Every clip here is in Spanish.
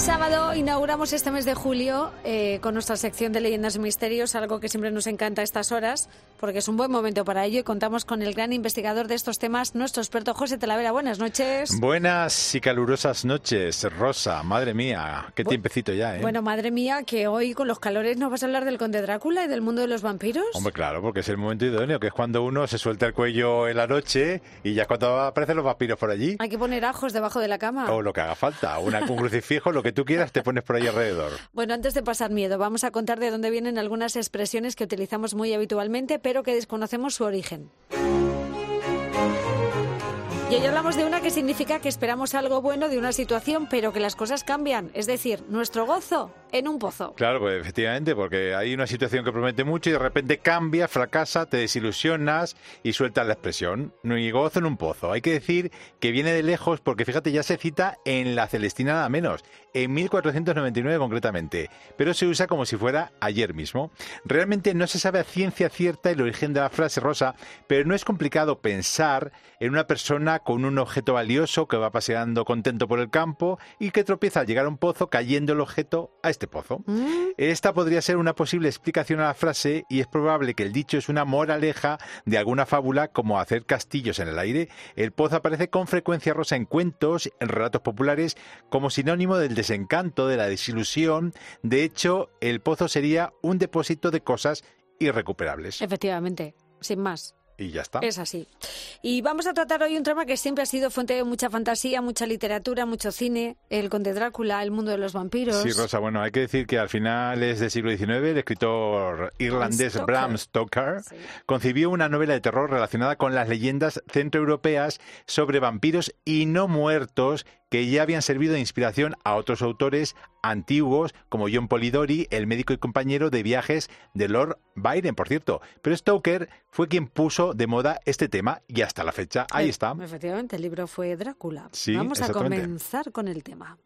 Sábado inauguramos este mes de julio eh, con nuestra sección de leyendas y misterios, algo que siempre nos encanta a estas horas, porque es un buen momento para ello y contamos con el gran investigador de estos temas, nuestro experto José Talavera. Buenas noches. Buenas y calurosas noches, Rosa. Madre mía, qué tiempecito ya, ¿eh? Bueno, madre mía, que hoy con los calores nos vas a hablar del conde Drácula y del mundo de los vampiros. Hombre, claro, porque es el momento idóneo, que es cuando uno se suelta el cuello en la noche y ya cuando aparecen los vampiros por allí. Hay que poner ajos debajo de la cama. O lo que haga falta, una, un crucifijo, lo que tú quieras, te pones por ahí alrededor. Bueno, antes de pasar miedo, vamos a contar de dónde vienen algunas expresiones que utilizamos muy habitualmente, pero que desconocemos su origen. Y hoy hablamos de una que significa que esperamos algo bueno de una situación, pero que las cosas cambian. Es decir, nuestro gozo en un pozo. Claro, pues efectivamente, porque hay una situación que promete mucho y de repente cambia, fracasa, te desilusionas y sueltas la expresión. Mi gozo en un pozo. Hay que decir que viene de lejos porque fíjate, ya se cita en la Celestina nada menos, en 1499 concretamente, pero se usa como si fuera ayer mismo. Realmente no se sabe a ciencia cierta el origen de la frase rosa, pero no es complicado pensar en una persona con un objeto valioso que va paseando contento por el campo y que tropieza al llegar a un pozo cayendo el objeto a este pozo. Mm. Esta podría ser una posible explicación a la frase y es probable que el dicho es una moraleja de alguna fábula como hacer castillos en el aire. El pozo aparece con frecuencia rosa en cuentos, en relatos populares, como sinónimo del desencanto, de la desilusión. De hecho, el pozo sería un depósito de cosas irrecuperables. Efectivamente, sin más. Y ya está. Es así. Y vamos a tratar hoy un tema que siempre ha sido fuente de mucha fantasía, mucha literatura, mucho cine, el conde Drácula, el mundo de los vampiros. Sí, Rosa, bueno, hay que decir que al final es del siglo XIX, el escritor irlandés Stoker. Bram Stoker Sí. concibió una novela de terror relacionada con las leyendas centroeuropeas sobre vampiros y no muertos que ya habían servido de inspiración a otros autores antiguos como John Polidori, el médico y compañero de viajes de Lord Byron, por cierto. Pero Stoker fue quien puso de moda este tema y hasta la fecha ahí Eh, está. Efectivamente, el libro fue Drácula. Sí, Vamos a comenzar con el tema.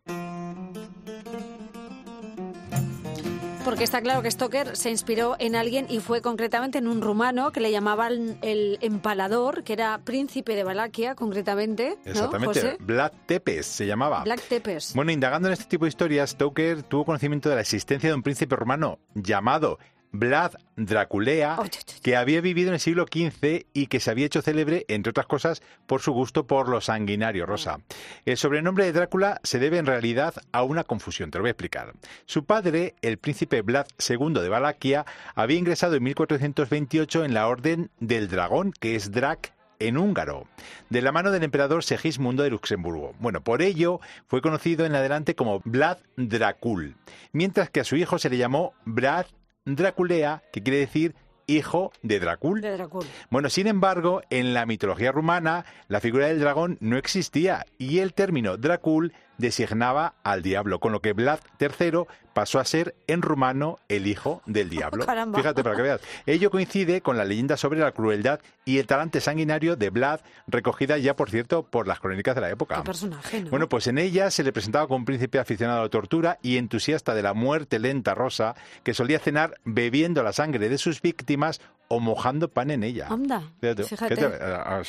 Porque está claro que Stoker se inspiró en alguien y fue concretamente en un rumano que le llamaban el empalador, que era príncipe de Valaquia, concretamente. ¿no, Exactamente, José? Vlad Tepes se llamaba. Black Tepes. Bueno, indagando en este tipo de historias, Stoker tuvo conocimiento de la existencia de un príncipe romano llamado Vlad Draculea, Oh, que había vivido en el siglo XV y que se había hecho célebre, entre otras cosas, por su gusto por lo sanguinario, Rosa. El sobrenombre de Drácula se debe en realidad a una confusión, te lo voy a explicar. Su padre, el príncipe Vlad II de Valaquia, había ingresado en 1428 en la Orden del Dragón, que es Drac en húngaro, de la mano del emperador Segismundo de Luxemburgo. Bueno, por ello fue conocido en adelante como Vlad Dracul, mientras que a su hijo se le llamó Vlad Draculea, que quiere decir hijo de Dracul. De Drácula. Bueno, sin embargo, en la mitología rumana, la figura del dragón no existía y el término Dracul designaba al diablo, con lo que Vlad III pasó a ser en rumano el hijo del diablo. Caramba. Fíjate para que veas. Ello coincide con la leyenda sobre la crueldad y el talante sanguinario de Vlad, recogida ya, por cierto, por las crónicas de la época. Personaje, ¿no? Bueno, pues en ella se le presentaba como un príncipe aficionado a la tortura y entusiasta de la muerte lenta rosa, que solía cenar bebiendo la sangre de sus víctimas o mojando pan en ella. Anda, Fíjate, fíjate. fíjate, ah.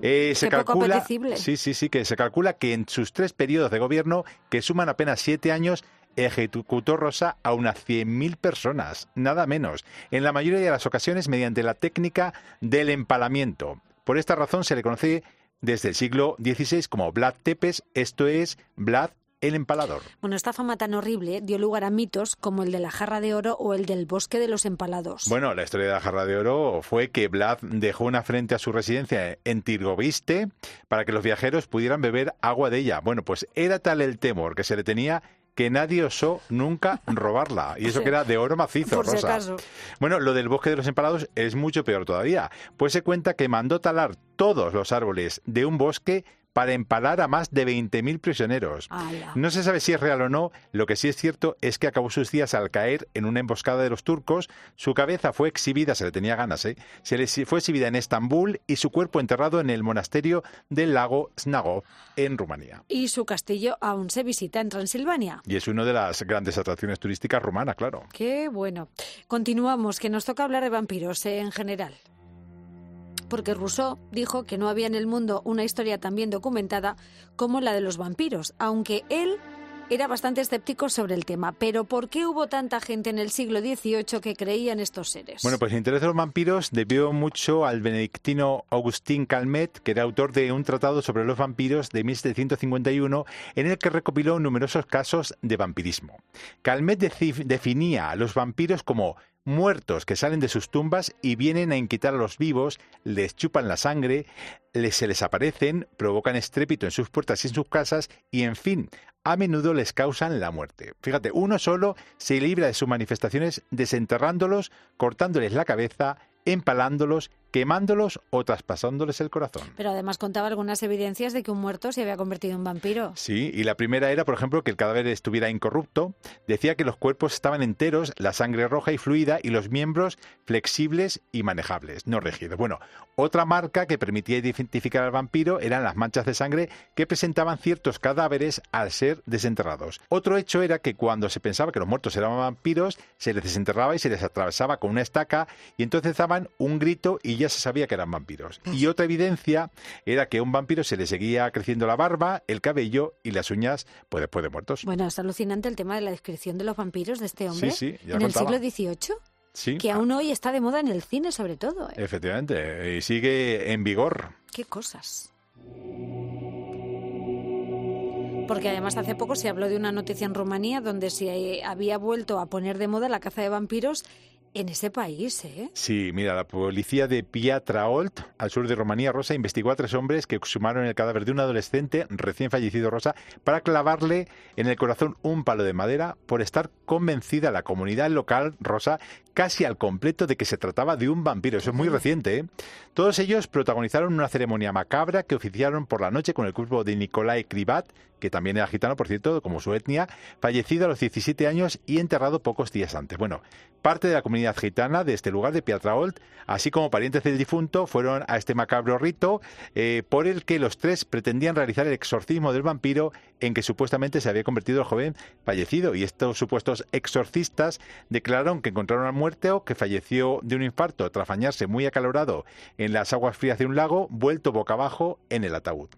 Eh, se poco calcula, apetecible. sí, sí, sí, que se calcula que en sus tres periodos de gobierno, que suman apenas siete años, ejecutó Rosa a unas 100.000 personas, nada menos, en la mayoría de las ocasiones mediante la técnica del empalamiento. Por esta razón se le conoce desde el siglo XVI como Vlad Tepes, esto es Vlad el empalador. Bueno, esta fama tan horrible dio lugar a mitos como el de la jarra de oro o el del bosque de los empalados. Bueno, la historia de la jarra de oro fue que Vlad dejó una frente a su residencia en Tirgoviste para que los viajeros pudieran beber agua de ella. Bueno, pues era tal el temor que se le tenía que nadie osó nunca robarla. Y eso que era de oro macizo, Por si Rosa. acaso. Bueno, lo del bosque de los empalados es mucho peor todavía, pues se cuenta que mandó talar todos los árboles de un bosque para empalar a más de 20.000 prisioneros. No se sabe si es real o no, lo que sí es cierto es que acabó sus días al caer en una emboscada de los turcos, su cabeza fue exhibida, se le tenía ganas, ¿eh? se le fue exhibida en Estambul y su cuerpo enterrado en el monasterio del lago Snagov, en Rumanía. Y su castillo aún se visita en Transilvania. Y es una de las grandes atracciones turísticas rumanas, claro. Qué bueno. Continuamos, que nos toca hablar de vampiros eh, en general. Porque Rousseau dijo que no había en el mundo una historia tan bien documentada como la de los vampiros, aunque él era bastante escéptico sobre el tema. Pero ¿por qué hubo tanta gente en el siglo XVIII que creía en estos seres? Bueno, pues el interés de los vampiros debió mucho al benedictino Agustín Calmet, que era autor de un tratado sobre los vampiros de 1751, en el que recopiló numerosos casos de vampirismo. Calmet definía a los vampiros como muertos que salen de sus tumbas y vienen a inquietar a los vivos, les chupan la sangre, les, se les aparecen, provocan estrépito en sus puertas y en sus casas y, en fin, a menudo les causan la muerte. Fíjate, uno solo se libra de sus manifestaciones desenterrándolos, cortándoles la cabeza, empalándolos quemándolos o traspasándoles el corazón. Pero además contaba algunas evidencias de que un muerto se había convertido en vampiro. Sí, y la primera era, por ejemplo, que el cadáver estuviera incorrupto. Decía que los cuerpos estaban enteros, la sangre roja y fluida y los miembros flexibles y manejables, no rígidos. Bueno, otra marca que permitía identificar al vampiro eran las manchas de sangre que presentaban ciertos cadáveres al ser desenterrados. Otro hecho era que cuando se pensaba que los muertos eran vampiros, se les desenterraba y se les atravesaba con una estaca y entonces daban un grito y ya se sabía que eran vampiros. Y otra evidencia era que a un vampiro se le seguía creciendo la barba, el cabello y las uñas pues después de muertos. Bueno, es alucinante el tema de la descripción de los vampiros de este hombre. Sí, sí, en el siglo XVIII. Sí. Que aún hoy está de moda en el cine, sobre todo. ¿eh? Efectivamente, y sigue en vigor. Qué cosas. Porque además hace poco se habló de una noticia en Rumanía donde se había vuelto a poner de moda la caza de vampiros en ese país, ¿eh? Sí, mira, la policía de Piatraolt, al sur de Rumanía, Rosa, investigó a tres hombres que exhumaron el cadáver de un adolescente recién fallecido, Rosa, para clavarle en el corazón un palo de madera por estar convencida la comunidad local, Rosa, casi al completo de que se trataba de un vampiro. Eso es muy reciente, ¿eh? Todos ellos protagonizaron una ceremonia macabra que oficiaron por la noche con el cuerpo de Nikolai Krivat, que también era gitano, por cierto, como su etnia, fallecido a los 17 años y enterrado pocos días antes. Bueno, parte de la comunidad gitana de este lugar de Piatraolt, así como parientes del difunto, fueron a este macabro rito eh, por el que los tres pretendían realizar el exorcismo del vampiro en que supuestamente se había convertido el joven fallecido. Y estos supuestos exorcistas declararon que encontraron a muerte que falleció de un infarto tras bañarse muy acalorado en las aguas frías de un lago, vuelto boca abajo en el ataúd.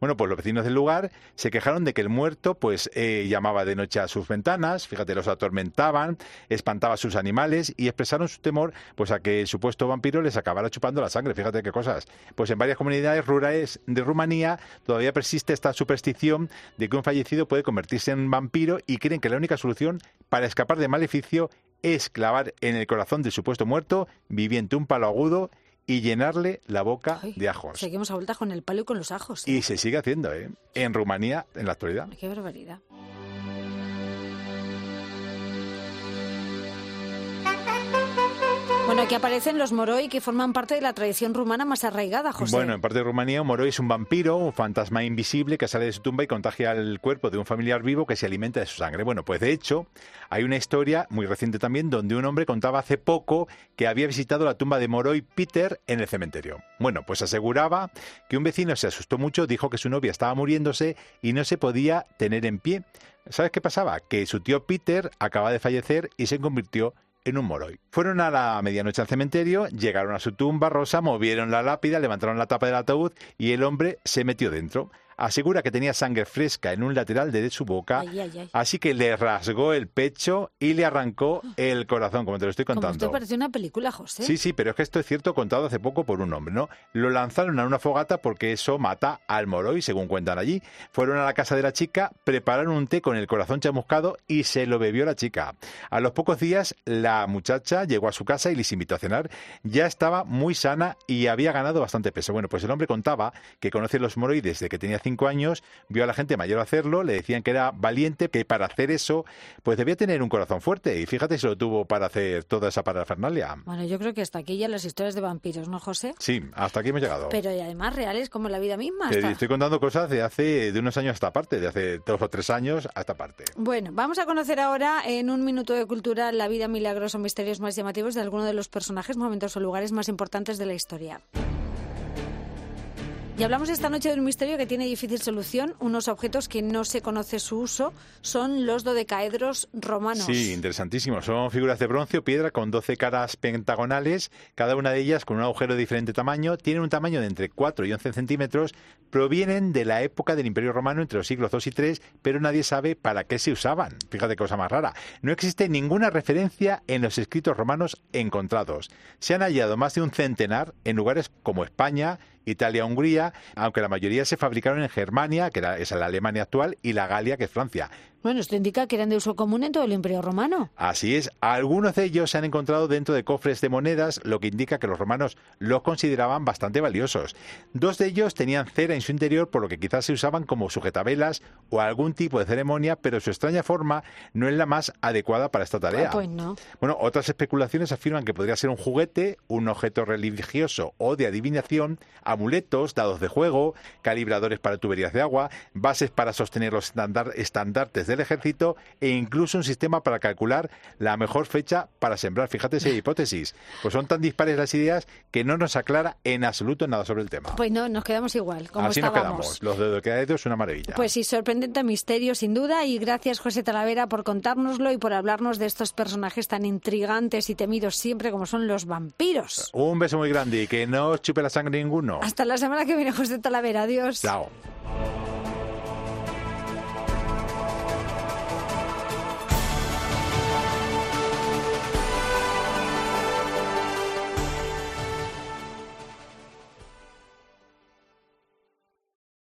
Bueno, pues los vecinos del lugar se quejaron de que el muerto pues eh, llamaba de noche a sus ventanas, fíjate, los atormentaban, espantaba a sus animales y expresaron su temor pues a que el supuesto vampiro les acabara chupando la sangre. Fíjate qué cosas. Pues en varias comunidades rurales de Rumanía todavía persiste esta superstición de que un fallecido puede convertirse en vampiro y creen que la única solución para escapar del maleficio es clavar en el corazón del supuesto muerto viviente un palo agudo y llenarle la boca de ajos. Seguimos a con el palo y con los ajos. Y se sigue haciendo, ¿eh? En Rumanía, en la actualidad. Qué barbaridad. Bueno, aquí aparecen los moroi que forman parte de la tradición rumana más arraigada, José. Bueno, en parte de Rumanía, un moroi es un vampiro, un fantasma invisible que sale de su tumba y contagia el cuerpo de un familiar vivo que se alimenta de su sangre. Bueno, pues de hecho, hay una historia muy reciente también donde un hombre contaba hace poco que había visitado la tumba de Moroi Peter en el cementerio. Bueno, pues aseguraba que un vecino se asustó mucho, dijo que su novia estaba muriéndose y no se podía tener en pie. ¿Sabes qué pasaba? Que su tío Peter acaba de fallecer y se convirtió en un moroi. Fueron a la medianoche al cementerio, llegaron a su tumba rosa, movieron la lápida, levantaron la tapa del ataúd y el hombre se metió dentro asegura que tenía sangre fresca en un lateral de su boca, así que le rasgó el pecho y le arrancó el corazón, como te lo estoy contando. Como esto parece una película, José. Sí, sí, pero es que esto es cierto contado hace poco por un hombre, ¿no? Lo lanzaron a una fogata porque eso mata al moroi, según cuentan allí. Fueron a la casa de la chica, prepararon un té con el corazón chamuscado y se lo bebió la chica. A los pocos días, la muchacha llegó a su casa y les invitó a cenar. Ya estaba muy sana y había ganado bastante peso. Bueno, pues el hombre contaba que conoce los moroi desde que tenía cinco años, vio a la gente mayor hacerlo, le decían que era valiente, que para hacer eso, pues debía tener un corazón fuerte. Y fíjate si lo tuvo para hacer toda esa parafernalia. Bueno, yo creo que hasta aquí ya las historias de vampiros, ¿no, José? Sí, hasta aquí hemos llegado. Pero y además reales como la vida misma. Te estoy contando cosas de hace de unos años hasta parte, de hace dos o tres años hasta parte. Bueno, vamos a conocer ahora en un minuto de cultura la vida milagrosa o misterios más llamativos de alguno de los personajes, momentos o lugares más importantes de la historia. Y hablamos esta noche de un misterio que tiene difícil solución. Unos objetos que no se conoce su uso son los dodecaedros romanos. Sí, interesantísimo. Son figuras de bronce o piedra con 12 caras pentagonales, cada una de ellas con un agujero de diferente tamaño. Tienen un tamaño de entre 4 y 11 centímetros. Provienen de la época del Imperio Romano entre los siglos 2 y 3, pero nadie sabe para qué se usaban. Fíjate cosa más rara. No existe ninguna referencia en los escritos romanos encontrados. Se han hallado más de un centenar en lugares como España, Italia, Hungría, aunque la mayoría se fabricaron en Germania, que es la Alemania actual, y la Galia, que es Francia. Bueno, esto indica que eran de uso común en todo el Imperio Romano. Así es, algunos de ellos se han encontrado dentro de cofres de monedas, lo que indica que los romanos los consideraban bastante valiosos. Dos de ellos tenían cera en su interior, por lo que quizás se usaban como sujetabelas o algún tipo de ceremonia, pero su extraña forma no es la más adecuada para esta tarea. Ah, pues no. Bueno, otras especulaciones afirman que podría ser un juguete, un objeto religioso o de adivinación, amuletos, dados de juego, calibradores para tuberías de agua, bases para sostener los estandartes del ejército e incluso un sistema para calcular la mejor fecha para sembrar. Fíjate esa hipótesis. Pues son tan dispares las ideas que no nos aclara en absoluto nada sobre el tema. Pues no, nos quedamos igual, como Así estábamos. nos quedamos. Los de Quedadedo es una maravilla. Pues sí, sorprendente misterio, sin duda. Y gracias, José Talavera, por contárnoslo y por hablarnos de estos personajes tan intrigantes y temidos siempre como son los vampiros. Un beso muy grande y que no os chupe la sangre ninguno. Hasta la semana que viene, José Talavera. Adiós. Chao.